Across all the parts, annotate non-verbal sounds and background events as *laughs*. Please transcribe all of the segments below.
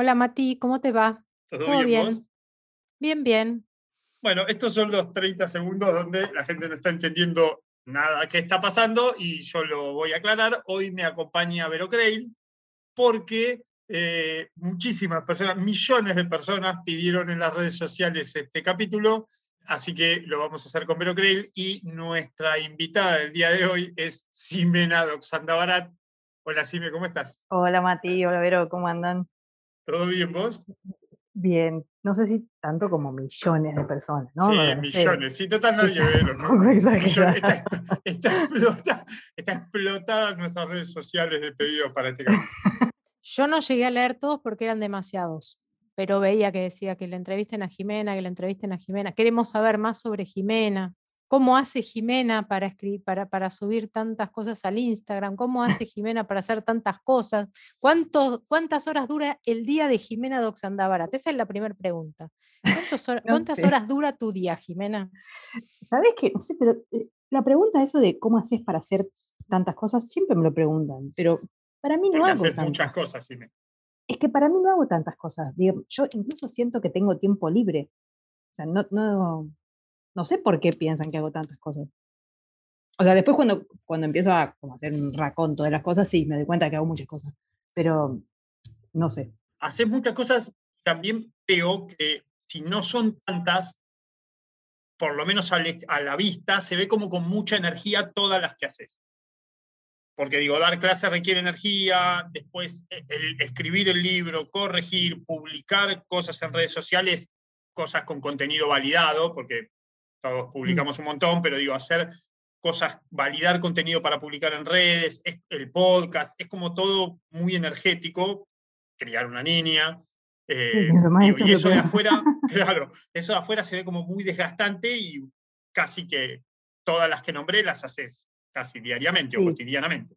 Hola Mati, ¿cómo te va? ¿Todo, bien? Vos? Bien, bien. Bueno, estos son los 30 segundos donde la gente no está entendiendo nada que está pasando y yo lo voy a aclarar. Hoy me acompaña Vero Creil porque eh, muchísimas personas, millones de personas pidieron en las redes sociales este capítulo, así que lo vamos a hacer con Vero Creil y nuestra invitada del día de hoy es Simena Doxandabarat. Hola Sime, ¿cómo estás? Hola Mati, hola Vero, ¿cómo andan? ¿Todo bien vos? Bien, no sé si tanto como millones de personas, ¿no? Sí, millones, sí, total nadie ve, ¿no? Está, está, explota, está, explotada nuestras redes sociales de pedidos para este canal. Yo no llegué a leer todos porque eran demasiados, pero veía que decía que le entrevisten a Jimena, que le entrevisten a Jimena. Queremos saber más sobre Jimena. ¿Cómo hace Jimena para, escribir, para, para subir tantas cosas al Instagram? ¿Cómo hace Jimena para hacer tantas cosas? ¿Cuántas horas dura el día de Jimena Doxandabarat? Esa es la primera pregunta. ¿Cuántas horas dura tu día, Jimena? Sabes que, no sé, pero eh, la pregunta eso de cómo haces para hacer tantas cosas, siempre me lo preguntan, pero para mí no hago tantas muchas cosas, Jimena. Es que para mí no hago tantas cosas. yo incluso siento que tengo tiempo libre. O sea, no, no, no sé por qué piensan que hago tantas cosas. O sea, después cuando, cuando empiezo a hacer un raconto de las cosas, sí, me doy cuenta que hago muchas cosas. Pero no sé. Haces muchas cosas, también veo que si no son tantas, por lo menos a, la vista, se ve como con mucha energía todas las que haces. Porque digo, dar clases requiere energía, después e, escribir el libro, corregir, publicar cosas en redes sociales, cosas con contenido validado, porque todos mm. publicamos un montón, pero digo, hacer cosas, validar contenido para publicar en redes, el podcast, es como todo muy energético, criar una niña. Eh, y eso de afuera, *laughs* claro, eso de afuera se ve como muy desgastante y casi que todas las que nombré las haces casi diariamente o cotidianamente.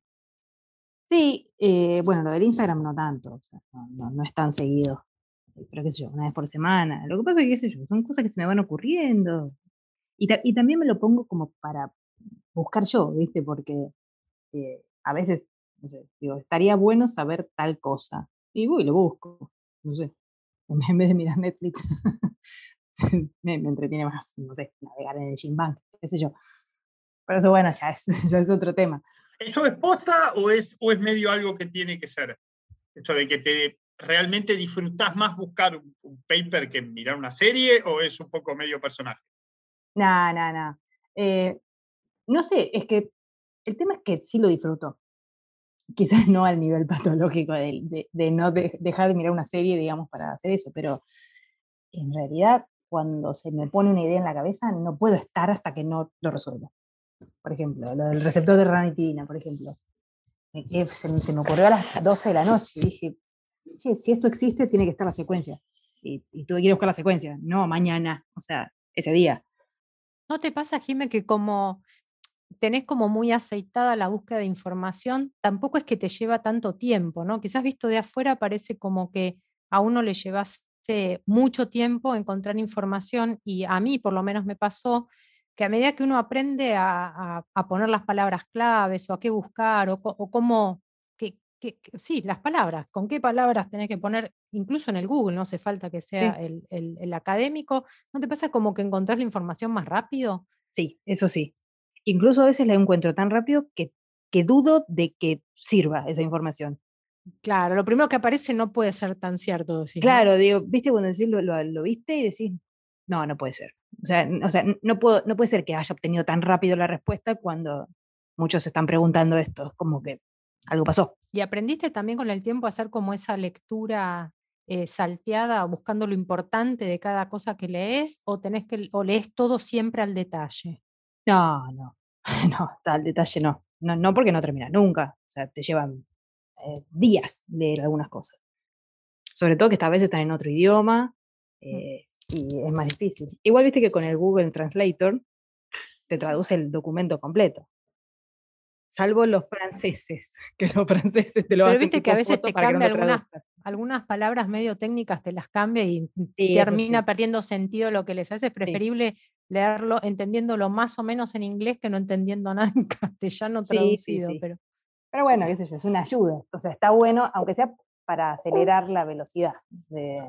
Sí, eh, bueno, lo del Instagram no tanto, no, no, es tan seguido, pero qué sé yo, una vez por semana. Lo que pasa es que, qué sé yo, son cosas que se me van ocurriendo, y, también me lo pongo como para buscar yo, ¿viste? Porque eh, a veces, no sé, digo, estaría bueno saber tal cosa. Y voy lo busco, no sé. *laughs* En vez de mirar Netflix, *laughs* me, entretiene más, no sé, navegar en el Gymbank, qué sé yo. Pero eso, bueno, ya es, *laughs* ya es otro tema. ¿Eso es posta o es, o es medio algo que tiene que ser? Eso de que te realmente disfrutás más buscar un paper que mirar una serie o es un poco medio personaje? No, no, no. Eh, no sé, es que el tema es que sí lo disfruto. Quizás *laughs* no al nivel patológico de, no dejar de mirar una serie, digamos, para hacer eso, pero en realidad cuando se me pone una idea en la cabeza no puedo estar hasta que no lo resuelva. Por ejemplo, lo del receptor de ranitidina, por ejemplo. Se, me ocurrió a las 12 de la noche y dije, che, si esto existe, tiene que estar la secuencia. Y, y tuve que ir a buscar la secuencia, no mañana, o sea, ese día. ¿No te pasa, Jimé, que como tenés como muy aceitada la búsqueda de información, tampoco es que te lleva tanto tiempo, ¿no? Quizás visto de afuera parece como que a uno le llevase mucho tiempo encontrar información y a mí por lo menos me pasó que a medida que uno aprende a, poner las palabras claves o a qué buscar o cómo sí, las palabras, con qué palabras tenés que poner, incluso en el Google, no hace falta que sea el, académico, ¿no te pasa como que encontrás la información más rápido? Sí, eso sí. Incluso a veces la encuentro tan rápido que, que dudo de que sirva esa información. Claro, lo primero que aparece no puede ser tan cierto. claro, digo, viste cuando decís lo, viste y decís, no, no puede ser. O sea, o sea no, puedo, no puede ser que haya obtenido tan rápido la respuesta cuando muchos están preguntando esto. Como que algo pasó. ¿Y aprendiste también con el tiempo a hacer como esa lectura eh, salteada, buscando lo importante de cada cosa que lees, o tenés que, o lees todo siempre al detalle? No, no, *laughs* no, al detalle no. no. No porque no termina nunca. O sea, te llevan eh, días leer algunas cosas. Sobre todo que esta vez están en otro idioma mm. eh, y es más difícil. Igual viste que con el Google Translator te traduce el documento completo salvo los franceses, *laughs* que los franceses te lo Pero viste que a veces te cambia algunas, algunas palabras medio técnicas, te las cambia y termina perdiendo sentido lo que les hace. Es preferible leerlo entendiéndolo más o menos en inglés que no entendiendo *laughs* nada en castellano traducido. pero... pero bueno, qué sé yo, es una ayuda. O sea, está bueno, aunque sea para acelerar la velocidad de,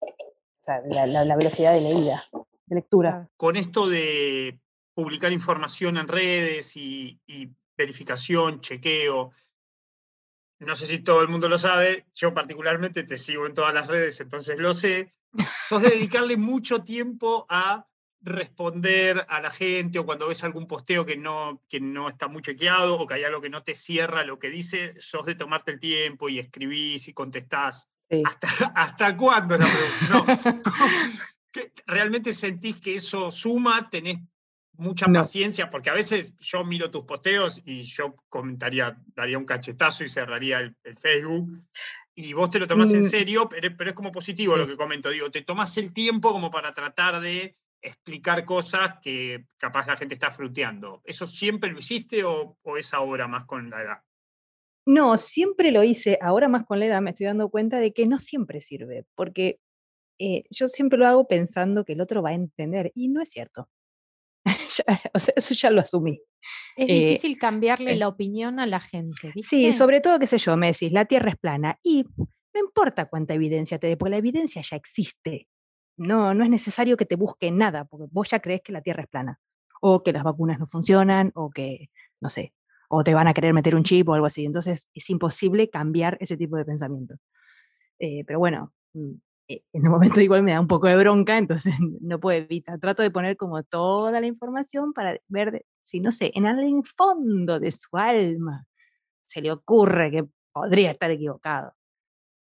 o sea, la, velocidad de leída, de lectura. Con esto de publicar información en redes y, y verificación, chequeo, no sé si todo el mundo lo sabe, yo particularmente te sigo en todas las redes, entonces lo sé, sos de dedicarle mucho tiempo a responder a la gente o cuando ves algún posteo que no, que no está muy chequeado o que hay algo que no te cierra lo que dice, sos de tomarte el tiempo y escribís y contestás. ¿Hasta, ¿Hasta cuándo? La *laughs* ¿Realmente sentís que eso suma? ¿Tenés mucha paciencia? Porque a veces yo miro tus posteos y yo comentaría, daría un cachetazo y cerraría el, Facebook. Y vos te lo tomás en mm. serio, pero, pero es como positivo lo que comento. Digo, te tomás el tiempo como para tratar de explicar cosas que capaz la gente está fruteando. ¿Eso siempre lo hiciste o, es ahora más con la edad? No, siempre lo hice. Ahora más con la edad me estoy dando cuenta de que no siempre sirve, porque eh, yo siempre lo hago pensando que el otro va a entender y no es cierto. *laughs* o sea, eso ya lo asumí. Es eh, difícil cambiarle la opinión a la gente. Sí, sobre todo, qué sé yo, me decís, la Tierra es plana y no importa cuánta evidencia te dé, porque la evidencia ya existe. No, no es necesario que te busque nada, porque vos ya crees que la Tierra es plana, o que las vacunas no funcionan, o que, no sé, o te van a querer meter un chip o algo así. Entonces es imposible cambiar ese tipo de pensamiento. Eh, pero bueno, mm, eh, en el momento igual me da un poco de bronca, entonces *laughs* no puedo evitar. Trato de poner como toda la información para ver si, no sé, en el fondo de su alma se le ocurre que podría estar equivocado.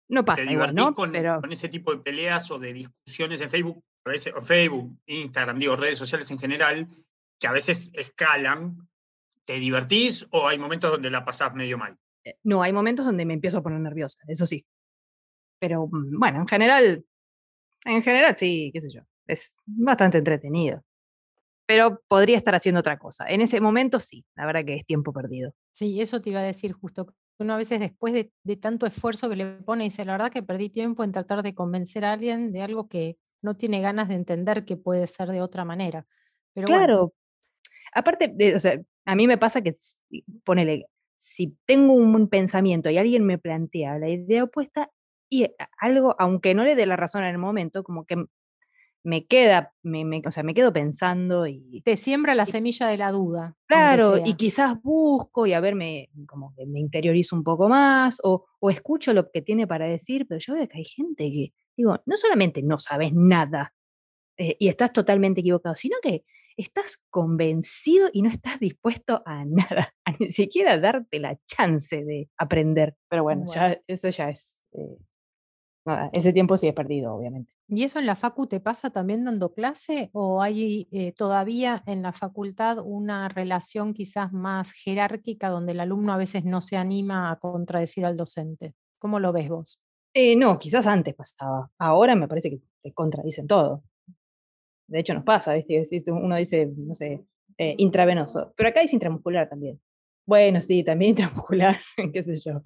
No pasa igual, ¿no? Con, Pero... con ese tipo de peleas o de discusiones en Facebook, a veces, o Facebook, Instagram, digo, redes sociales en general, que a veces escalan. ¿Te divertís o hay momentos donde la pasás medio mal? Eh, no, hay momentos donde me empiezo a poner nerviosa, eso sí. Pero mm, bueno, en general, en general sí, qué sé yo, es bastante entretenido. Pero podría estar haciendo otra cosa. En ese momento sí, la verdad que es tiempo perdido. Sí, eso te iba a decir justo uno a veces después de, tanto esfuerzo que le pone, dice, la verdad que perdí tiempo en tratar de convencer a alguien de algo que no tiene ganas de entender que puede ser de otra manera. Pero claro. Aparte, de, o sea, a mí me pasa que, ponele, si tengo un pensamiento y alguien me plantea la idea opuesta y algo, aunque no le dé la razón en el momento, como que me queda, me, o sea, me quedo pensando y... Te siembra la semilla de la duda. Claro, y quizás busco y a ver, me, como que me interiorizo un poco más o, o, escucho lo que tiene para decir, pero yo veo que hay gente que, digo, no solamente no sabes nada eh, y estás totalmente equivocado, sino que estás convencido y no estás dispuesto a nada, *laughs* a ni siquiera darte la chance de aprender. Pero bueno, Ya, eso ya es... Eh, ese tiempo sí es perdido, obviamente. ¿Y eso en la facu te pasa también dando clase o hay eh, todavía en la facultad una relación quizás más jerárquica donde el alumno a veces no se anima a contradecir al docente? ¿Cómo lo ves vos? Eh, no, quizás antes pasaba. Ahora me parece que te contradicen todo. De hecho nos pasa, ¿viste? Uno dice, no sé, eh, intravenoso, pero acá es intramuscular también. Bueno, sí, también *laughs* intramuscular, qué sé yo.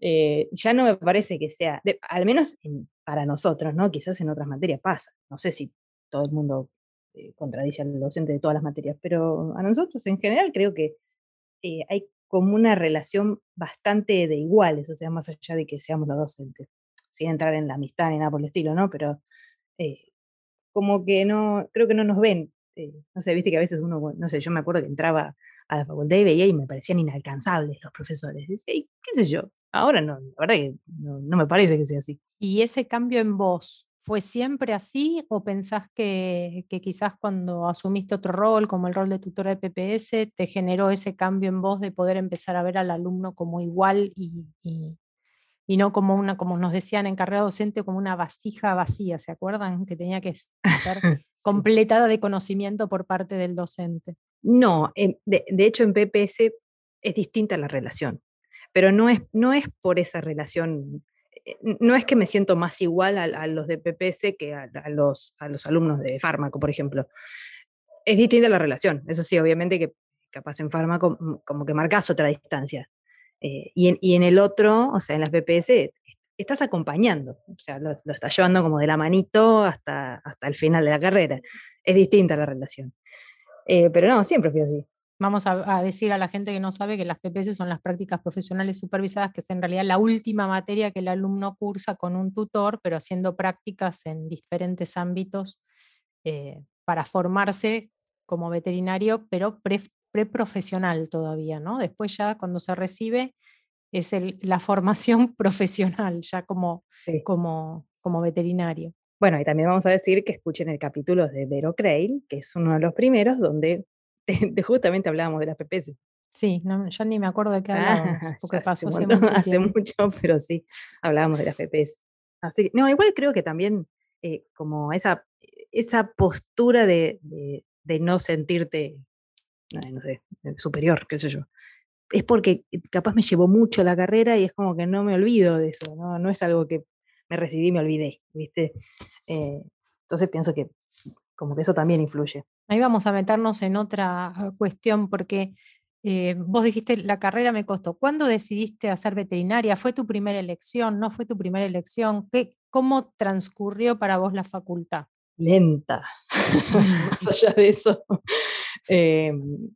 Eh, ya no me parece que sea, al menos para nosotros, ¿no? Quizás en otras materias pasa. No sé si todo el mundo eh, contradice al docente de todas las materias, pero a nosotros en general creo que eh, hay como una relación bastante de iguales, o sea, más allá de que seamos los docentes, sin entrar en la amistad ni nada por el estilo, ¿no? Pero como que no, creo que no nos ven. no sé, viste que a veces uno, no sé, yo me acuerdo que entraba a la facultad y veía y me parecían inalcanzables los profesores. qué sé yo, ahora no, la verdad que no, me parece que sea así. ¿Y ese cambio en vos fue siempre así o pensás que, quizás cuando asumiste otro rol, como el rol de tutora de PPS, te generó ese cambio en vos de poder empezar a ver al alumno como igual y, y no como una, como nos decían en carrera docente, como una vasija vacía, ¿se acuerdan? Que tenía que ser *laughs* completada de conocimiento por parte del docente. No, de, hecho en PPS es distinta la relación, pero no es, no es por esa relación, eh, no es que me siento más igual a, los de PPS que a, los, a los alumnos de fármaco, por ejemplo. Es distinta la relación, eso sí, obviamente que capaz en fármaco mm, como que marcas otra distancia, eh, y, en, el otro, o sea, en las BPS, estás acompañando, o sea, lo, estás llevando como de la manito hasta, hasta el final de la carrera. Es distinta la relación. Eh, pero no, siempre fui así. Vamos a, decir a la gente que no sabe que las PPS son las prácticas profesionales supervisadas, que es en realidad la última materia que el alumno cursa con un tutor, pero haciendo prácticas en diferentes ámbitos eh, para formarse como veterinario, pero preprofesional todavía, ¿no? Después ya cuando se recibe es la formación *laughs* profesional, ya como, como, como veterinario. Bueno, y también vamos a decir que escuchen el capítulo de Vero Crail, que es uno de los primeros donde *laughs* justamente hablábamos de las PPS. Sí, no, ya ni me acuerdo de qué hablábamos, *laughs* porque pasó hace, mucho, pero sí, hablábamos de las PPS. Así no, igual creo que también eh, como esa, esa postura de, no sentirte, no sé, superior, qué sé yo, es porque capaz me llevó mucho la carrera y es como que no me olvido de eso, no, no es algo que me recibí y me olvidé, ¿viste? Eh, entonces pienso que como que eso también influye. Ahí vamos a meternos en otra cuestión porque eh, vos dijiste, la carrera me costó. ¿Cuándo decidiste hacer veterinaria? ¿Fue tu primera elección? ¿No fue tu primera elección? ¿Qué, ¿Cómo transcurrió para vos la facultad? Lenta, *laughs* más *laughs* allá de eso. Em,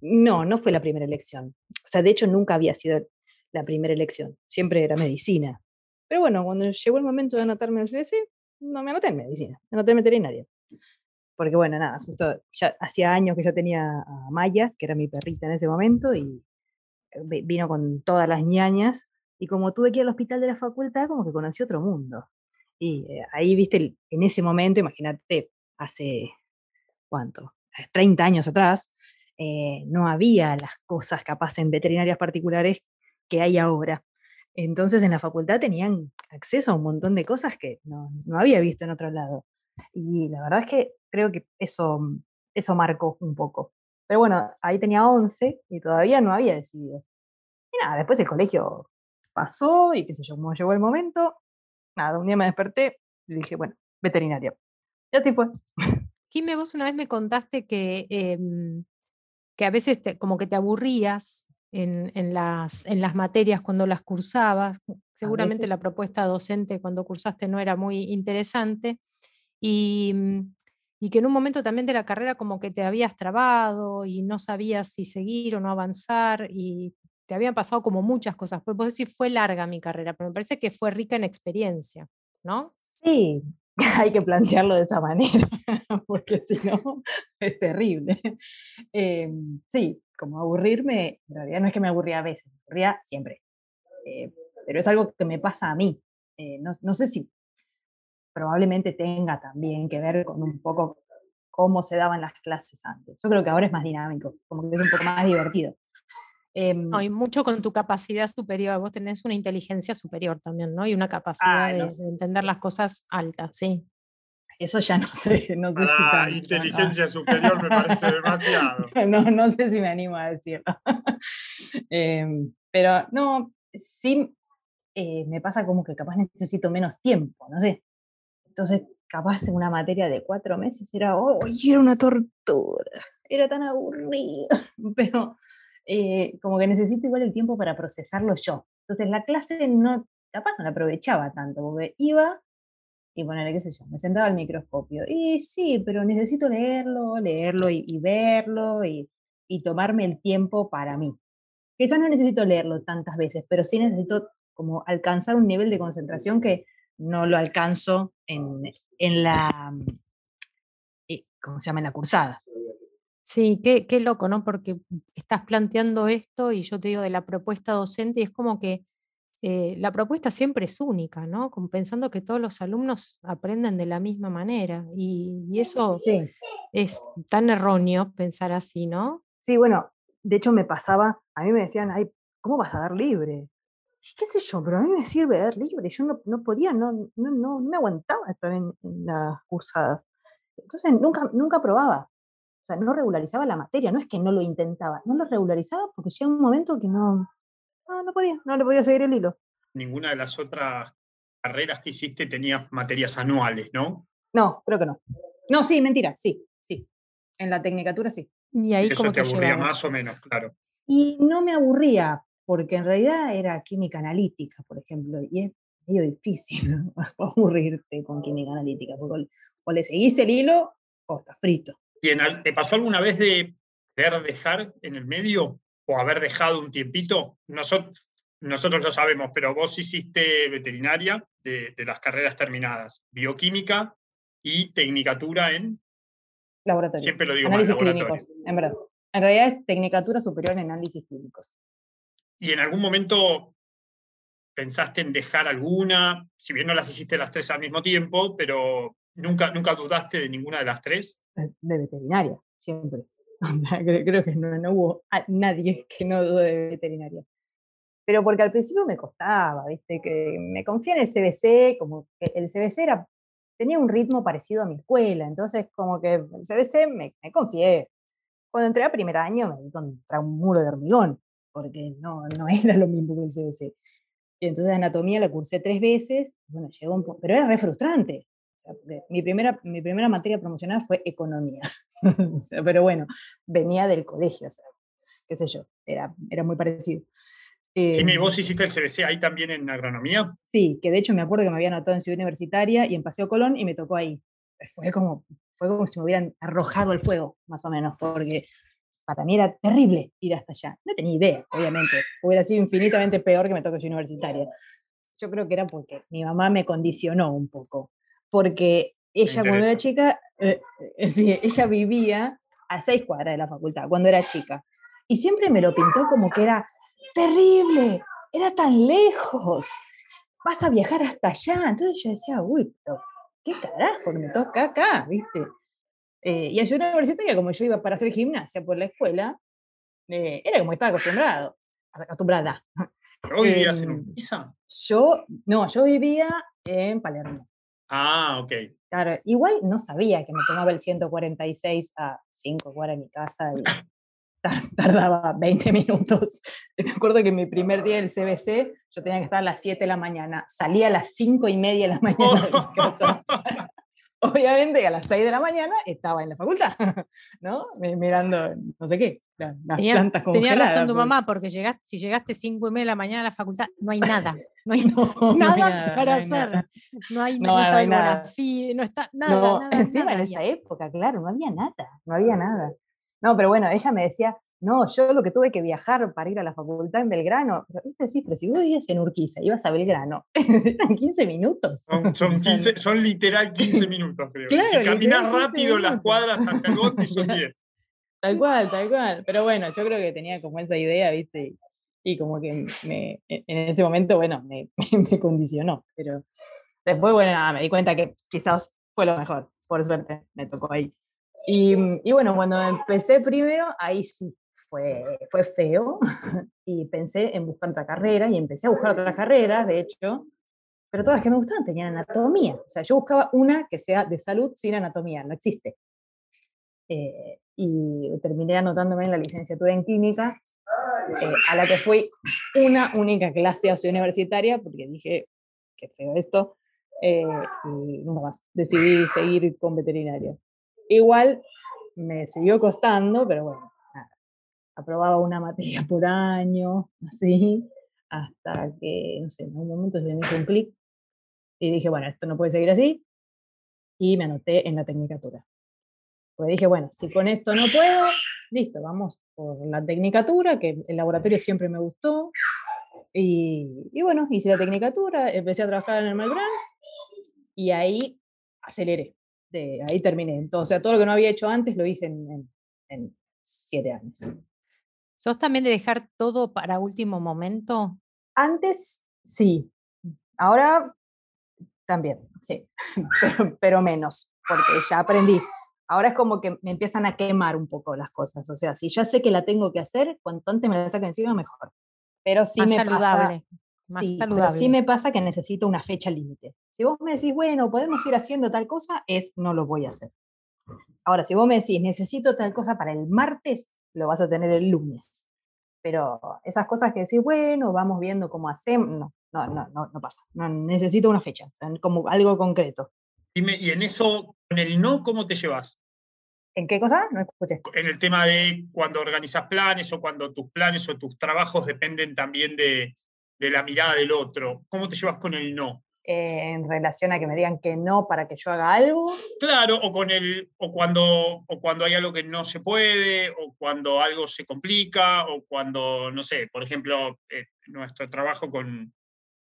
no, no fue la primera elección. O sea, de hecho nunca había sido la primera elección. Siempre era medicina. Pero bueno, cuando llegó el momento de anotarme en el CBC, no me anoté en medicina, me anoté en veterinaria porque bueno, nada, justo ya hacía años que yo tenía a Maya, que era mi perrita en ese momento, y eh, vino con todas las ñañas, y como tuve que ir al hospital de la facultad, como que conocí otro mundo. Y eh, ahí, viste, en ese momento, imagínate, hace, ¿cuánto? 30 años atrás, eh, no había las cosas capaz en veterinarias particulares que hay ahora. Entonces en la facultad tenían acceso a un montón de cosas que no, no había visto en otro lado. Y la verdad es que creo que eso, eso marcó un poco. Pero bueno, ahí tenía 11 y todavía no había decidido. Y nada, después el colegio pasó y qué sé yo, como llegó el momento, nada, un día me desperté y dije, bueno, veterinaria. Y así fue. Jimé, vos una vez me contaste que, em, que a veces como que te aburrías en, en, las, en las materias cuando las cursabas. Seguramente la propuesta docente cuando cursaste no era muy interesante. Mm, y, que en un momento también de la carrera como que te habías trabado y no sabías si seguir o no avanzar y te habían pasado como muchas cosas. Vos decís, fue larga mi carrera, pero me parece que fue rica en experiencia, ¿no? Sí, *laughs* hay que plantearlo de esa manera, *laughs* porque si no *laughs* es terrible. Em, sí, como aburrirme, en realidad no es que me aburría a veces, me aburría siempre. Eh, pero es algo que me pasa a mí. Eh, no, sé si probablemente tenga también que ver con un poco cómo se daban las clases antes. Yo creo que ahora es más dinámico, como que es un poco más divertido. Em, no, y mucho con tu capacidad superior. Vos tenés una inteligencia superior también, ¿no? Y una capacidad ah, de, entender las cosas altas, sí. Eso ya no *laughs* sé, no sé si inteligencia superior me parece demasiado. *laughs* no, no sé si me animo a decirlo. *laughs* Em, pero no, sí eh, me pasa como que capaz necesito menos tiempo, no sé. Entonces, capaz en una materia de cuatro meses era, oh, era una tortura, era tan aburrido, pero eh, como que necesito igual el tiempo para procesarlo yo. Entonces, la clase no, capaz no la aprovechaba tanto, porque iba y ponerle, qué sé yo, me sentaba al microscopio. Y sí, pero necesito leerlo, leerlo y, verlo y, y, tomarme el tiempo para mí. Quizás no necesito leerlo tantas veces, pero sí necesito como alcanzar un nivel de concentración que no lo alcanzo en, la, eh, ¿cómo se llama? En la cursada. Sí, qué, qué, loco, ¿no? Porque estás planteando esto y yo te digo de la propuesta docente y es como que eh, la propuesta siempre es única, ¿no? Como pensando que todos los alumnos aprenden de la misma manera y, eso es tan erróneo pensar así, ¿no? Sí, bueno, de hecho me pasaba, a mí me decían, ay, ¿cómo vas a dar libre? qué sé yo, pero a mí me sirve dar libre, yo no, no podía, no, no, no, me aguantaba estar en, las cursadas. Entonces nunca, nunca probaba, o sea, no regularizaba la materia, no es que no lo intentaba, no lo regularizaba porque llega un momento que no, no, no podía, no le podía seguir el hilo. Ninguna de las otras carreras que hiciste tenía materias anuales, ¿no? No, creo que no. No, sí, mentira, sí, sí. En la tecnicatura sí. Y ahí Eso te, aburría más o menos, claro. Y no me aburría, porque en realidad era química analítica, por ejemplo, y es medio difícil *laughs* aburrirte con química analítica, porque o le seguís el hilo o estás frito. Bien, ¿te pasó alguna vez de querer dejar en el medio o haber dejado un tiempito? Nosotros, nosotros lo sabemos, pero vos hiciste veterinaria de, las carreras terminadas, bioquímica y tecnicatura en... Laboratorio. Siempre lo digo análisis clínicos, en verdad. En realidad es tecnicatura superior en análisis clínicos. ¿Y en algún momento pensaste en dejar alguna? Si bien no las hiciste las tres al mismo tiempo, pero ¿nunca, nunca dudaste de ninguna de las tres? De veterinaria, siempre. *laughs* O sea, creo que no, no hubo nadie *laughs* que no dude de veterinaria pero porque al principio me costaba, ¿viste? Que me confié en el CBC, como que el CBC era, tenía un ritmo parecido a mi escuela, entonces como que el CBC me, me confié. Cuando entré a primer año me di contra un muro de hormigón, porque no, no *laughs* era lo mismo que el CBC. Y entonces anatomía la cursé tres veces, bueno, llegó un pero era re frustrante. Mi, primera, mi primera materia promocional fue economía, *laughs* pero bueno, venía del colegio, o sea, qué sé yo, era, era muy parecido. Sí, ¿y vos hiciste el CBC ahí también en agronomía? Sí, que de hecho me acuerdo que me había anotado en Ciudad Universitaria y en Paseo Colón y me tocó ahí. Fue como, fue como si me hubieran arrojado al fuego, más o menos, porque para mí era terrible ir hasta allá. No tenía idea, obviamente. Hubiera sido infinitamente peor que me toque Ciudad Universitaria. Yo creo que era porque mi mamá me condicionó un poco. Porque ella cuando era chica, eh, eh, sí, ella vivía a seis cuadras de la facultad, cuando era chica. Y siempre me lo pintó como que era terrible, era tan lejos, vas a viajar hasta allá. Entonces yo decía, uy, pero qué carajo, me toca acá, ¿viste? Eh, y a una universitaria, como yo iba para hacer gimnasia por la escuela, eh, era como estaba acostumbrado, acostumbrada. ¿Pero hoy vivías en em, Urquiza? Yo, no, yo vivía en Palermo. Ah, ok. Claro, igual no sabía que me tomaba el 146 a 5 cuadras de mi casa y *laughs* *laughs* tardaba 20 minutos. Me acuerdo que mi primer día del CBC yo tenía que estar a las 7 de la mañana, salía a las 5 y media de la *laughs* mañana Obviamente a las 6 de la mañana estaba en la facultad, *laughs* ¿no? Mirando, no sé qué, las tenía, plantas Tenía razón tu mamá, porque llegaste, si llegaste 5 y media de la mañana a la facultad, no hay *laughs* nada. No hay *laughs* nada, para hacer. No hay, no, está no nada. no está nada. nada encima en esa época, claro, no había nada, no había nada. No, pero bueno, ella me decía, no, yo lo que tuve que viajar para ir a la facultad en Belgrano, pero sí, pero si vos vivías en Urquiza, ibas a Belgrano, *laughs* eran 15 minutos. Son, 15, son literal 15 *laughs* minutos, creo. si caminas rápido las cuadras hasta el bote son *laughs* 10. Tal cual, tal cual. Pero bueno, yo creo que tenía como esa idea, ¿viste? Y, como que me, en ese momento, bueno, me, me, condicionó. Pero después, bueno, nada, me di cuenta que quizás fue lo mejor. Por suerte, me tocó ahí. Mm, y, bueno, cuando empecé primero, ahí sí fue, fue feo *laughs* y pensé en buscar otra carrera y empecé a buscar otras carreras, de hecho, pero todas las que me gustaban tenían anatomía. O sea, yo buscaba una que sea de salud sin anatomía, no existe. Eh, y terminé anotándome en la licenciatura en química, eh, a la que fui una única clase a universitaria, porque dije, qué feo esto, eh, y nunca más. Decidí seguir con veterinaria. Igual me siguió costando, pero bueno, nada. Aprobaba una materia por año, *laughs* así, hasta que, no sé, en un momento se me hizo un clic y dije, bueno, esto no puede seguir así, y me anoté en la tecnicatura. Pues dije, bueno, si con esto no puedo, listo, vamos por la tecnicatura, que el laboratorio siempre me gustó. Y, y bueno, hice la tecnicatura, empecé a trabajar en el Malbrán y ahí aceleré ahí terminé. Entonces, o sea, todo lo que no había hecho antes lo hice en, siete años. ¿Sos también de dejar todo para último momento? Antes sí. Ahora también, sí. *laughs* Pero, menos, porque ya aprendí. Ahora es como que me empiezan a quemar un poco las cosas. O sea, si ya sé que la tengo que hacer, cuanto antes me la saquen encima, mejor. Pero sí me saludable sí, Pero sí me pasa que necesito una fecha límite. Si vos me decís, bueno, podemos ir haciendo tal cosa, es no lo voy a hacer. Ahora, si vos me decís, necesito tal cosa para el martes, lo vas a tener el lunes. Pero esas cosas que decís, bueno, vamos viendo cómo hacemos, no, no, no, no, pasa. No, necesito una fecha, como algo concreto. Dime, y en eso, con el no, ¿cómo te llevas? ¿En qué cosa? No escuché. En el tema de cuando organizas planes o cuando tus planes o tus trabajos dependen también de, de la mirada del otro? ¿Cómo te llevas con el no? En relación a que me digan que no para que yo haga algo. Claro, o, con el, o, cuando, o cuando hay algo que no se puede, o cuando algo se complica, o cuando, no sé, por ejemplo, eh, nuestro trabajo con,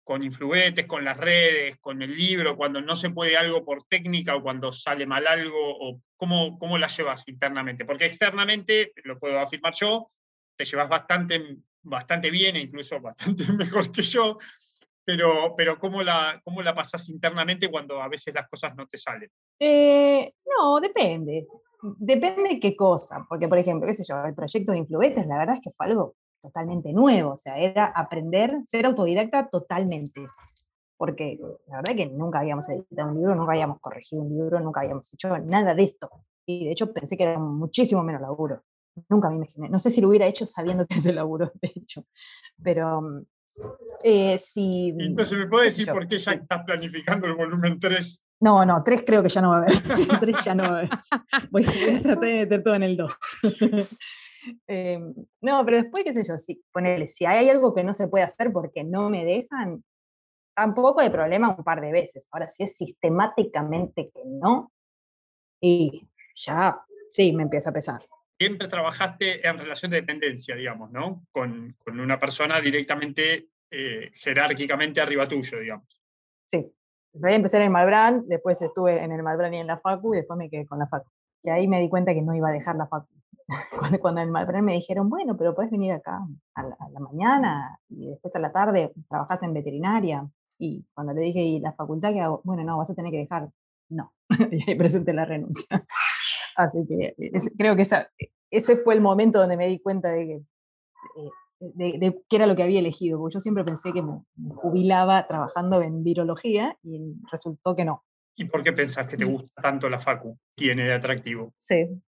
con influentes, con las redes, con el libro, cuando no se puede algo por técnica o cuando sale mal algo, o cómo, cómo la llevas internamente. Porque externamente, lo puedo afirmar yo, te llevas bastante, bastante bien e incluso bastante *laughs* mejor que yo, pero, pero ¿cómo, la, ¿cómo la pasas internamente cuando a veces las cosas no te salen? Eh, no, depende. Depende de qué cosa. Porque, por ejemplo, qué sé yo, el proyecto de Influetes, la verdad es que fue algo totalmente nuevo. O sea, era aprender, ser autodidacta totalmente. Porque la verdad es que nunca habíamos editado un libro, nunca habíamos corregido un libro, nunca habíamos hecho nada de esto. Y de hecho pensé que era muchísimo menos laburo. Nunca me imaginé. No sé si lo hubiera hecho sabiendo que es el laburo, *laughs* de hecho. Pero mm, eh, si, Entonces, ¿me puede decir por qué ya estás planificando el volumen 3? No, no, 3 creo que ya no va a haber. *laughs* *laughs* 3 ya no va a haber. Voy, a *laughs* tratar de meter todo en el 2. Em, no, pero después, qué sé yo, si, ponele, si hay algo que no se puede hacer porque no me dejan, tampoco hay problema un par de veces. Ahora, si es sistemáticamente que no, y ya, sí, me empieza a pesar siempre trabajaste en relación de dependencia, digamos, ¿no? Con, con una persona directamente, eh, jerárquicamente arriba tuyo, digamos. Sí. Empecé en el Malbrán, después estuve en el Malbrán y en la Facu, y después me quedé con la Facu. Y ahí me di cuenta que no iba a dejar la Facu. *laughs* Cuando, cuando en el Malbrán me dijeron, bueno, pero puedes venir acá a la, a la, mañana y después a la tarde trabajaste en veterinaria. Y cuando le dije, ¿y la facultad qué hago? Bueno, no, vas a tener que dejar. No. *laughs* y ahí presenté la renuncia. Así que creo que esa, ese fue el momento donde me di cuenta de que, eh, de, qué era lo que había elegido, porque yo siempre pensé que me, jubilaba trabajando en virología y resultó que no. ¿Y por qué pensás que te gusta tanto la facu? Tiene de atractivo. Sí.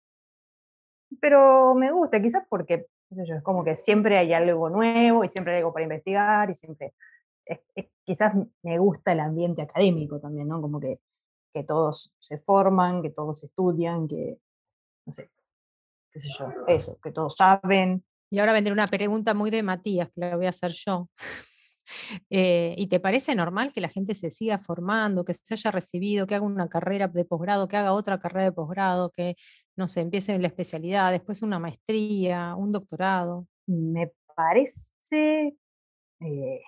Pero me gusta, quizás porque, yo, es como que siempre hay algo nuevo y siempre hay algo para investigar y siempre, quizás me gusta el ambiente académico también, ¿no? Como que que todos se forman, que todos estudian, que, no sé, qué sé yo, eso, que todos saben. Y ahora vendré una pregunta muy de Matías, que la voy a hacer yo. *laughs* Eh, ¿Y te parece normal que la gente se siga formando, que se haya recibido, que haga una carrera de posgrado, que haga otra carrera de posgrado, que, no sé, empiece en la especialidad, después una maestría, un doctorado? Me parece eh,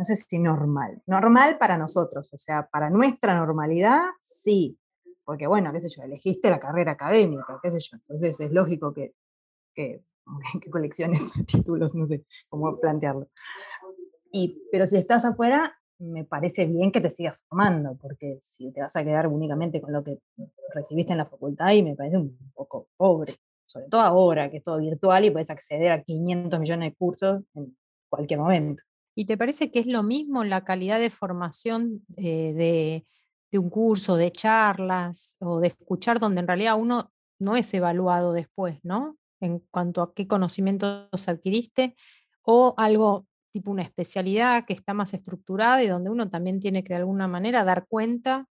no sé si normal. Normal para nosotros, o sea, para nuestra normalidad, sí. Porque bueno, qué sé yo, elegiste la carrera académica, qué sé yo. Entonces es lógico que, que, *laughs* que colecciones *laughs* títulos, no sé cómo plantearlo. Y, pero si estás afuera, me parece bien que te sigas formando, porque si te vas a quedar únicamente con lo que recibiste en la facultad, y me parece un poco pobre, sobre todo ahora que es todo virtual y puedes acceder a 500 millones de cursos en cualquier momento. ¿Y te parece que es lo mismo la calidad de formación eh, de, un curso, de charlas o de escuchar donde en realidad uno no es evaluado después, ¿no? En cuanto a qué conocimientos adquiriste o algo tipo una especialidad que está más estructurada y donde uno también tiene que de alguna manera dar cuenta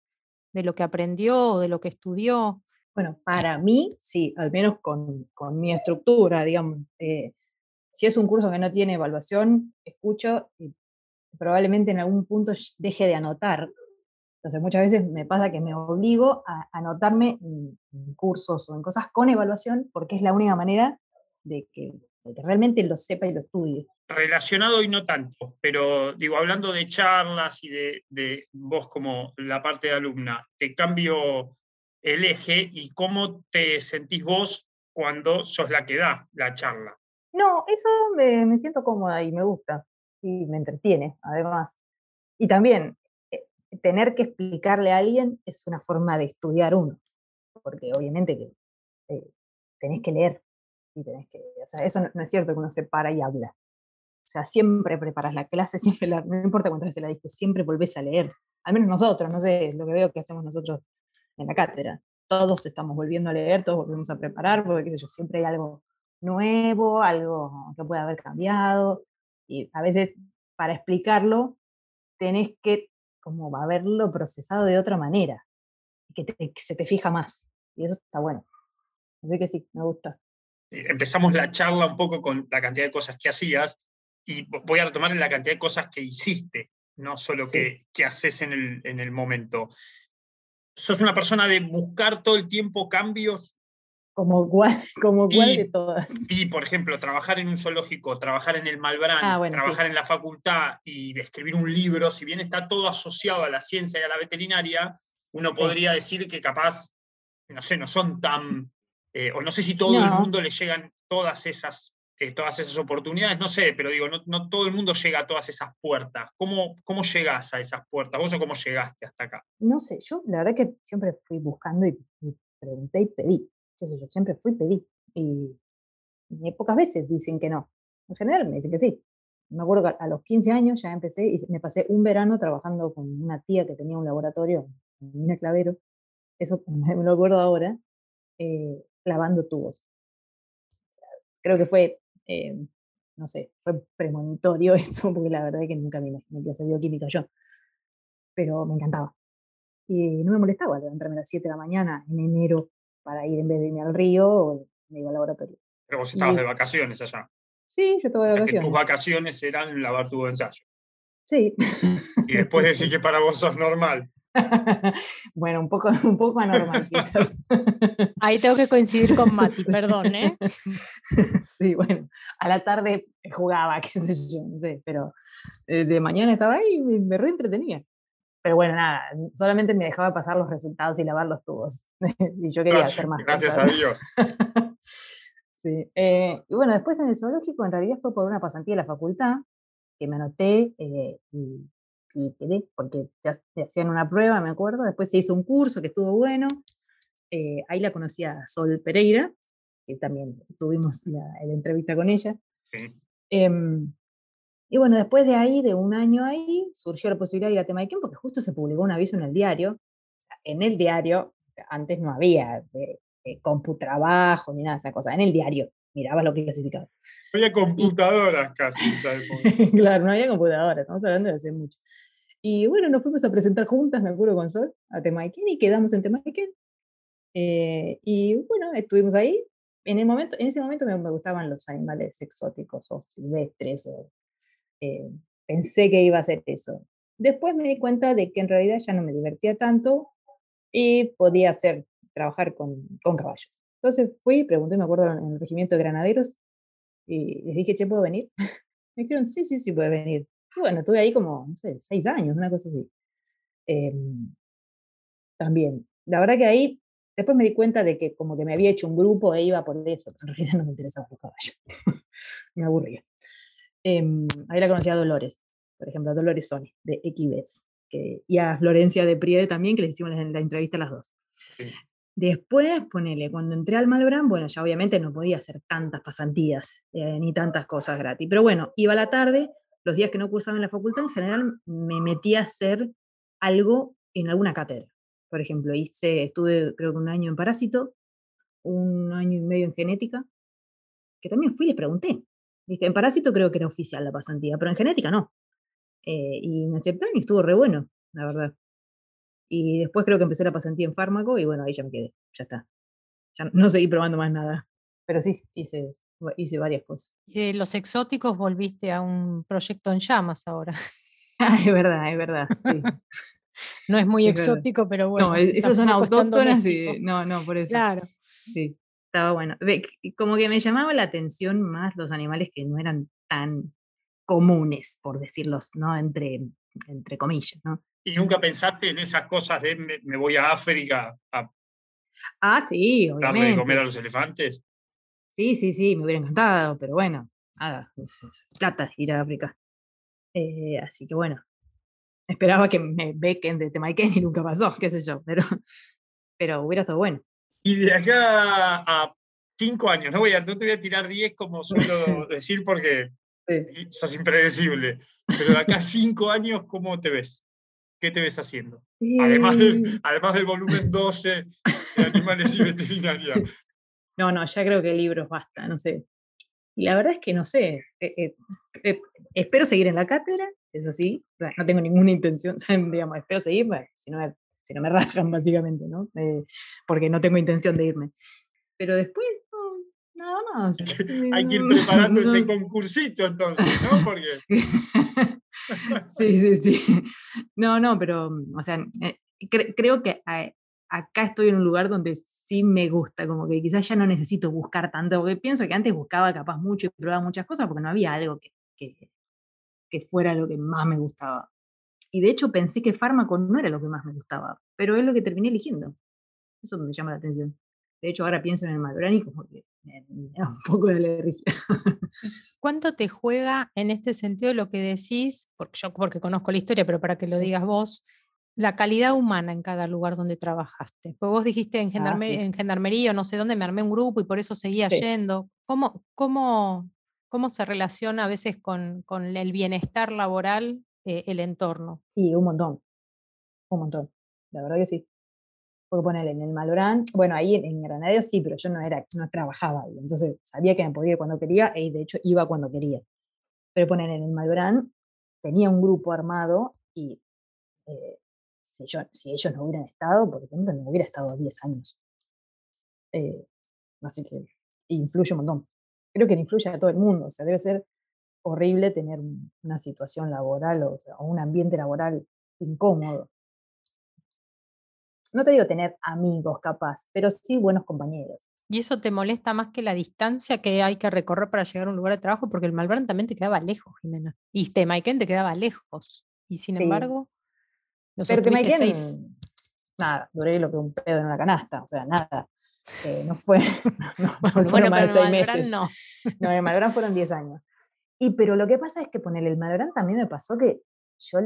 de lo que aprendió o de lo que estudió. Bueno, para mí, sí, al menos con, mi estructura, digamos, eh, si es un curso que no tiene evaluación, escucho y probablemente en algún punto deje de anotar. Entonces muchas veces me pasa que me obligo a anotarme en, cursos o en cosas con evaluación porque es la única manera de que, realmente lo sepa y lo estudie. Relacionado y no tanto, pero digo, hablando de charlas y de, de vos como la parte de alumna, te cambio el eje y cómo te sentís vos cuando sos la que da la charla. No, eso me, siento cómoda y me gusta y me entretiene, además. Y también, eh, tener que explicarle a alguien es una forma de estudiar uno, porque obviamente que eh, tenés que leer y tenés que, o sea, eso no, es cierto que uno se para y habla. O sea, siempre preparas la clase, *laughs* siempre la, no importa cuántas veces la diste, siempre volvés a leer. Al menos nosotros, no sé, lo que veo que hacemos nosotros en la cátedra. Todos estamos volviendo a leer, todos volvemos a preparar, porque qué sé yo, siempre hay algo nuevo, algo que puede haber cambiado. Y a veces para explicarlo tenés que como haberlo procesado de otra manera, que, se te fija más. Y eso está bueno. Así que sí, me gusta. Empezamos la charla un poco con la cantidad de cosas que hacías y voy a retomar la cantidad de cosas que hiciste. no solo qué, haces en el, en el momento. ¿Sos una persona de buscar todo el tiempo cambios? Como cuál, *laughs* como de todas. Y, por ejemplo, trabajar en un zoológico, trabajar en el Malbrán, ah, trabajar en la facultad y escribir un libro, si bien está todo asociado a la ciencia y a la veterinaria, uno podría decir que capaz, no sé, no son tan, eh, o no sé si todo el mundo le llegan todas esas eh, todas esas oportunidades, no sé, pero digo, no, todo el mundo llega a todas esas puertas. ¿Cómo, ¿Cómo llegas a esas puertas? ¿Vos o cómo llegaste hasta acá? No sé, yo la verdad que siempre fui buscando y, pregunté y pedí. Yo, sé, yo siempre fui pedí. Y, pocas veces dicen que no. En general me dicen que sí. Me acuerdo que a los 15 años ya empecé y me pasé un verano trabajando con una tía que tenía un laboratorio en Mina Clavero. Eso *laughs* me lo acuerdo ahora, eh, lavando tubos. creo que fue eh, no sé, fue premonitorio *laughs* eso, porque la verdad es que nunca me imaginé que hacer bioquímica yo. Pero me encantaba. Y no me molestaba levantarme a las 7 de la mañana en enero para ir en vez de irme al río, me iba al laboratorio. Pero vos estabas de vacaciones allá. Sí, yo estaba de vacaciones. tus vacaciones eran lavar tu ensayo. Sí. Y después *laughs* decir que para vos sos normal. *laughs* bueno, un poco, un poco anormal quizás. Ahí tengo que coincidir con Mati, *laughs* perdón, ¿eh? Sí, bueno, a la tarde jugaba, qué sé yo, no sé, pero eh, de mañana estaba ahí y me, reentretenía. Pero bueno, nada, solamente me dejaba pasar los resultados y lavar los tubos. *laughs* y yo quería hacer más. Gracias a Dios. *laughs* sí. Eh, y bueno, después en el zoológico en realidad fue por una pasantía de la facultad, que me anoté eh, y y quedé, porque te, hacían una prueba, me acuerdo, después se hizo un curso que estuvo bueno, eh, ahí la conocí a Sol Pereira, que también tuvimos la, entrevista con ella. Em, y bueno, después de ahí, de un año ahí, surgió la posibilidad de ir a Temayquén, porque justo se publicó un aviso en el diario. En el diario, antes no había eh, eh, computrabajo ni nada de esa cosa, en el diario miraba lo que clasificaba. No había computadoras casi, ¿sabes? *laughs* claro, no había computadoras, estamos hablando de hace mucho. Y bueno, nos fuimos a presentar juntas, me acuerdo, con Sol, a Temaiken, y quedamos en Temaiken. Eh, y bueno, estuvimos ahí. En, el momento, en ese momento me, gustaban los animales exóticos o silvestres. Eh, pensé que iba a ser eso. Después me di cuenta de que en realidad ya no me divertía tanto y podía hacer, trabajar con, con caballos. Entonces fui, pregunté, me acuerdo, en el regimiento de granaderos y les dije, che, ¿puedo venir? *laughs* me dijeron, sí, sí, sí, puede venir bueno, estuve ahí como, no sé, seis años, una cosa así. Em, también. La verdad que ahí, después me di cuenta de que como que me había hecho un grupo e iba por eso, pero en realidad no me interesaba los caballos. *laughs* me aburría. Em, ahí la conocí a Dolores, por ejemplo, a Dolores Sony, de Equibes, que, y a Florencia de Priede también, que le hicimos en la entrevista a las dos. Después, ponele, cuando entré al Malbrán, bueno, ya obviamente no podía hacer tantas pasantías, eh, ni tantas cosas gratis, pero bueno, iba a la tarde, los días que no cursaba en la facultad, en general me metí a hacer algo en alguna cátedra. Por ejemplo, hice, estuve creo que un año en parásito, un año y medio en genética, que también fui y les pregunté. En parásito creo que era oficial la pasantía, pero en genética no. Eh, y me aceptaron y estuvo re bueno, la verdad. Y después creo que empecé la pasantía en fármaco y bueno, ahí ya me quedé, ya está. Ya no seguí probando más nada. Pero sí, hice hice varias cosas. Y los exóticos volviste a un proyecto en llamas ahora. *laughs* Ah, es verdad, es verdad, sí. *laughs* no es muy exótico, pero bueno. No, esos son autóctonas y no, no, por eso. Claro. Sí, estaba bueno. Como que me llamaba la atención más los animales que no eran tan comunes, por decirlos, ¿no? Entre, entre comillas, ¿no? ¿Y nunca pensaste en esas cosas de me, voy a África a ah, sí, obviamente. darle de comer a los elefantes? Sí, sí, sí, me hubiera encantado, pero bueno, nada, plata ir a África. Eh, así que bueno, esperaba que me bequen de Temaiken y nunca pasó, qué sé yo, pero, *laughs* pero hubiera estado bueno. Y de acá a cinco años, no, voy a, no te voy a tirar diez como suelo *laughs* decir porque sos impredecible, pero de acá a cinco años, ¿cómo te ves? ¿Qué te ves haciendo? Además, del, además del volumen 12 de Animales y Veterinaria. No, no, ya creo que libros basta, no sé. Y la verdad es que no sé. Eh, eh, eh, espero seguir en la cátedra, eso sí. no tengo ninguna intención, *laughs* digamos, espero seguir, si, no me, si no me *laughs* rajan, básicamente, ¿no? porque no tengo intención de irme. Pero después, nada más. Hay que ir *laughs* preparando ese concursito entonces, ¿no? *laughs* Porque... sí, sí, sí. No, no, pero, o sea, eh, creo que eh, acá estoy en un lugar donde sí me gusta, como que quizás ya no necesito buscar tanto, porque pienso que antes buscaba capaz mucho y probaba muchas cosas porque no había algo que, que, que fuera lo que más me gustaba. Y de hecho pensé que fármaco no era lo que más me gustaba, pero es lo que terminé eligiendo. Eso me llama la atención. De hecho, ahora pienso en el Malbrani como que me, da un poco de alergia. ¿Cuánto te juega en este sentido lo que decís? Porque yo porque conozco la historia, pero para que lo digas vos, la calidad humana en cada lugar donde trabajaste. Pues vos dijiste en, ah, en gendarmería o no sé dónde, me armé un grupo y por eso seguía yendo. ¿Cómo, cómo, ¿Cómo se relaciona a veces con, con el bienestar laboral eh, el entorno? Sí, un montón, un montón, la verdad que sí. Porque ponerle en el Malorán, bueno, ahí en, en Granadero sí, pero yo no era, no trabajaba ahí, entonces sabía que me podía ir cuando quería y de hecho iba cuando quería. Pero poner en el Malorán tenía un grupo armado y eh, si, yo, si ellos no hubieran estado, por ejemplo, no hubiera estado 10 años. Eh, así que influye un montón creo que influye a todo el mundo. O sea, debe ser horrible tener una situación laboral o, un ambiente laboral incómodo. No te digo tener amigos capaz, pero sí buenos compañeros. ¿Y eso te molesta más que la distancia que hay que recorrer para llegar a un lugar de trabajo? Porque el Malvern también te quedaba lejos, Jimena. Y Temaiken te quedaba lejos. Y sin embargo, los Pero Temaiken, nada, duré lo que un pedo en una canasta, o sea, nada. Eh, no fue, *laughs* no, *laughs* fueron más de seis meses. No. no, en el Malográn fueron 10 años. Y pero lo que pasa es que poner el Malográn también me pasó que yo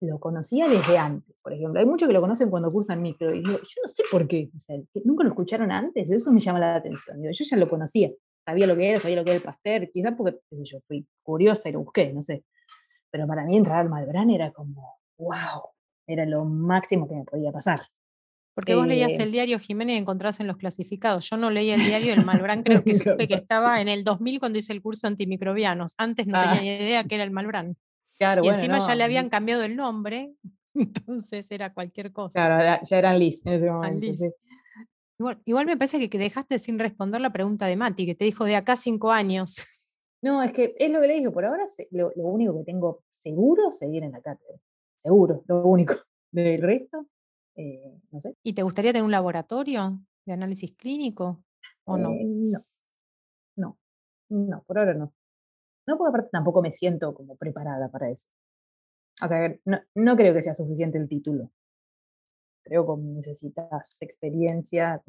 lo conocía desde antes, por ejemplo. Hay muchos que lo conocen cuando cursan micro y digo, yo no sé por qué, nunca lo escucharon antes, eso me llama la atención. yo ya lo conocía, sabía lo que era, sabía lo que era el pastel, quizás porque yo fui curiosa y lo busqué, no sé. Pero para mí entrar al Malbrán era como, wow, era lo máximo que me podía pasar. Porque vos leías eh el diario Jiménez y encontrás en los clasificados. Yo no leía el *laughs* diario del Malbrán, creo que *laughs* supe que estaba en el 2000 cuando hice el curso antimicrobianos. Antes no tenía ah. ni idea que era el Malbrán. Claro, y encima ya le habían cambiado el nombre, *laughs* entonces era cualquier cosa. Claro, ya eran Liz en ese momento. Igual, me parece que dejaste sin responder la pregunta de Mati, que te dijo de acá cinco años. No, es que es lo que le dije, por ahora lo, lo único que tengo seguro es seguir en la cátedra. Seguro, lo único. Del resto, eh, no sé. ¿Y te gustaría tener un laboratorio de análisis clínico o no? Eh, no, no, no, por ahora no. No, porque aparte tampoco me siento como preparada para eso. O sea, no, no creo que sea suficiente el título. Creo que necesitas experiencia,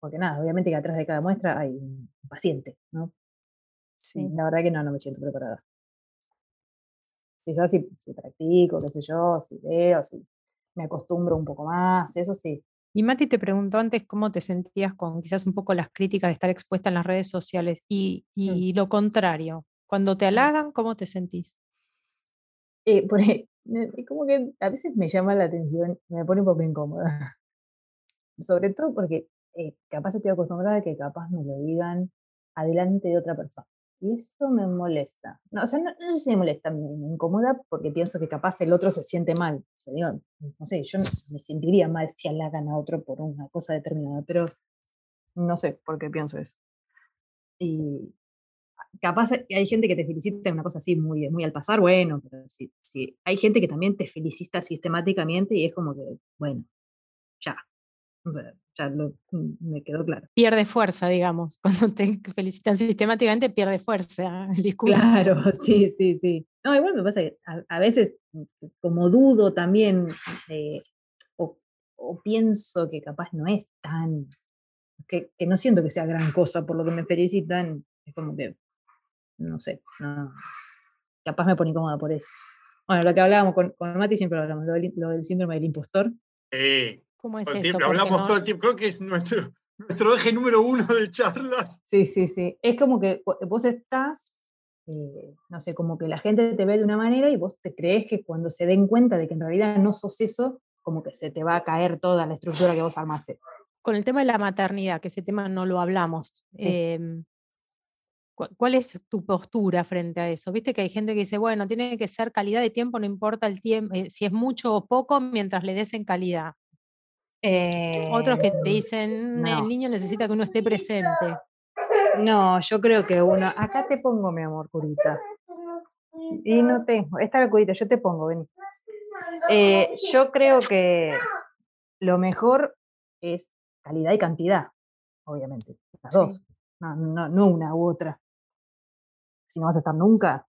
porque nada, obviamente que atrás de cada muestra hay un paciente, ¿no? Sí. La verdad que no, no me siento preparada. Quizás si, si practico, qué sé yo, si veo, si me acostumbro un poco más, eso sí. Y Mati te preguntó antes cómo te sentías con quizás un poco las críticas de estar expuesta en las redes sociales y, mm. y lo contrario, cuando te mm. halagan, ¿cómo te sentís? Eh, por como que a veces me llama la atención, me pone un poco incómoda. *laughs* Sobre todo porque eh, capaz estoy acostumbrada a que capaz me lo digan adelante de otra persona. Y esto me molesta. No, o sea, no, sé si me molesta, me, incomoda porque pienso que capaz el otro se siente mal. O sea, digo, no sé, yo me sentiría mal si halagan a otro por una cosa determinada, pero no sé por qué pienso eso. Y capaz hay gente que te felicita una cosa así muy, muy al pasar, bueno, pero sí, sí, hay gente que también te felicita sistemáticamente y es como que, bueno, ya, o sea, ya mm, me quedó claro. Pierde fuerza, digamos. *laughs* Cuando te felicitan sistemáticamente, pierde fuerza el discurso. Claro, *laughs* sí, sí, sí. No, igual me pasa que a, veces, mm, como dudo también, eh, o, pienso que capaz no es tan. Que, no siento que sea gran cosa por lo que me felicitan, es como que. No sé, capaz me pone incómoda por eso. Bueno, lo que hablábamos con, con Mati siempre hablamos, lo del, lo del síndrome del impostor. Sí. ¿Cómo es eso? Hablamos todo el tiempo, creo que es nuestro, *laughs* nuestro eje número uno de charlas. Sí, sí, sí. Es como que vos estás, eh, no sé, como que la gente te ve de una manera y vos te crees que cuando se den cuenta de que en realidad no sos eso, como que se te va a caer toda la estructura que vos armaste. Con el tema de la maternidad, que ese tema no lo hablamos. Em, ¿Cuál es tu postura frente a eso? Viste que hay gente que dice, bueno, tiene que ser calidad de tiempo, no importa el tiempo, eh, si es mucho o poco, mientras le des en calidad. Otros que te em, dicen, el niño necesita que uno esté presente. No, yo creo que uno. Acá te pongo, mi amor, curita. Y no tengo. Esta es la curita, yo te pongo, vení. Eh, yo creo que lo mejor es calidad y cantidad, obviamente. Las dos. No, no, no una u otra. Si no vas a estar nunca,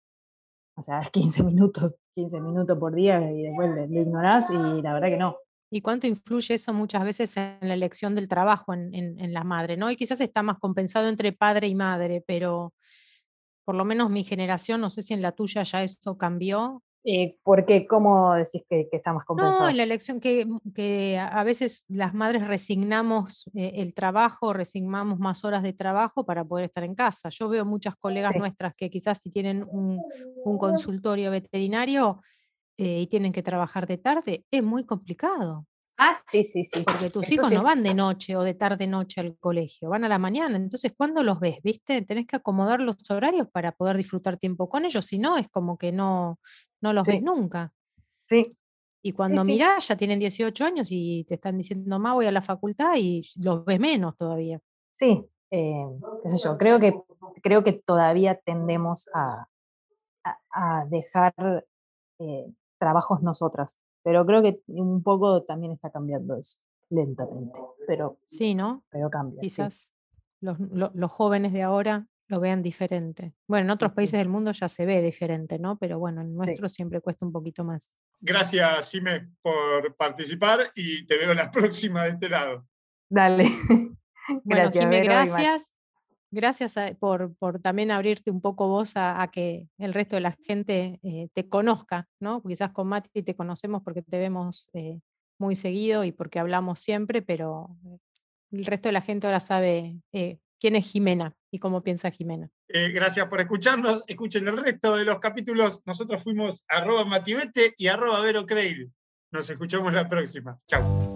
o sea, *laughs* es 15 minutos, 15 minutos por día y después lo ignorás y la verdad que no. ¿Y cuánto influye eso muchas veces en la elección del trabajo en, en, la madre? ¿no? Y quizás está más compensado entre padre y madre, pero por lo menos mi generación, no sé si en la tuya ya eso cambió, eh, porque, ¿cómo decís que, que, está más compensado? No, en la elección que, que a veces las madres resignamos eh, el trabajo, resignamos más horas de trabajo para poder estar en casa. Yo veo muchas colegas nuestras que quizás si tienen un, un consultorio veterinario eh, y tienen que trabajar de tarde, es muy complicado. Ah, sí, sí, sí. Porque tus hijos no van de noche o de tarde noche al colegio, van a la mañana. Entonces, ¿cuándo los ves? ¿Viste? Tenés que acomodar los horarios para poder disfrutar tiempo con ellos. Si no, es como que no, no los ves nunca. Sí. Y cuando mirás, ya tienen 18 años y te están diciendo, más voy a la facultad y los ves menos todavía. Sí, eh, qué sé yo, creo que, creo que todavía tendemos a, a, dejar eh, trabajos nosotras pero creo que un poco también está cambiando eso, lentamente. Pero, sí, ¿no? Pero cambia. Quizás los, los, jóvenes de ahora lo vean diferente. Bueno, en otros países del mundo ya se ve diferente, ¿no? Pero bueno, en nuestro siempre cuesta un poquito más. Gracias, Sime, por participar y te veo la *laughs* próxima de este lado. Dale. gracias, Jimé, gracias. Gracias por, por, también abrirte un poco vos a, que el resto de la gente eh, te conozca, ¿no? Quizás con Mati te conocemos porque te vemos eh, muy seguido y porque hablamos siempre, pero eh, el resto de la gente ahora sabe quién es Jimena y cómo piensa Jimena. gracias por escucharnos. Escuchen el resto de los capítulos. Nosotros fuimos arroba Mativete y arroba Vero Creil. Nos escuchamos la próxima. Chao.